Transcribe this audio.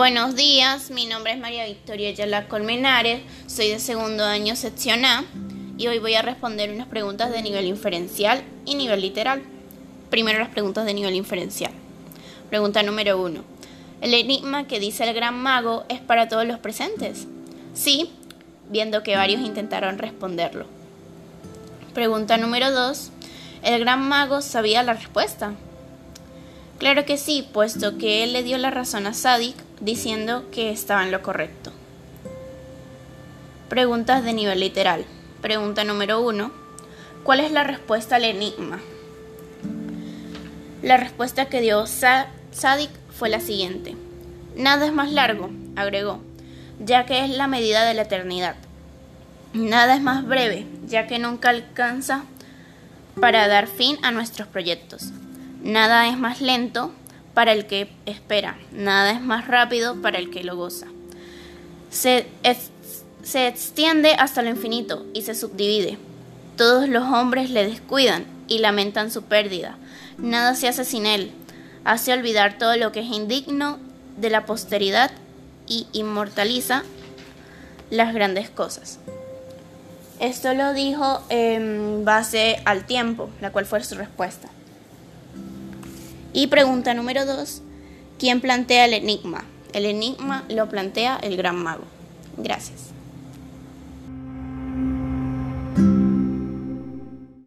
Buenos días, mi nombre es María Victoria Yala Colmenares, soy de segundo año sección A y hoy voy a responder unas preguntas de nivel inferencial y nivel literal. Primero las preguntas de nivel inferencial. Pregunta número uno. ¿El enigma que dice el gran mago es para todos los presentes? Sí, viendo que varios intentaron responderlo. Pregunta número dos. ¿El gran mago sabía la respuesta? Claro que sí, puesto que él le dio la razón a Sadik diciendo que estaba en lo correcto. Preguntas de nivel literal. Pregunta número uno. ¿Cuál es la respuesta al enigma? La respuesta que dio Sadik fue la siguiente. Nada es más largo, agregó, ya que es la medida de la eternidad. Nada es más breve, ya que nunca alcanza para dar fin a nuestros proyectos. Nada es más lento para el que espera, nada es más rápido para el que lo goza. Se, se extiende hasta lo infinito y se subdivide. Todos los hombres le descuidan y lamentan su pérdida. Nada se hace sin él. Hace olvidar todo lo que es indigno de la posteridad y inmortaliza las grandes cosas. Esto lo dijo en base al tiempo, la cual fue su respuesta. Y pregunta número dos, ¿quién plantea el enigma? El enigma lo plantea el gran mago. Gracias.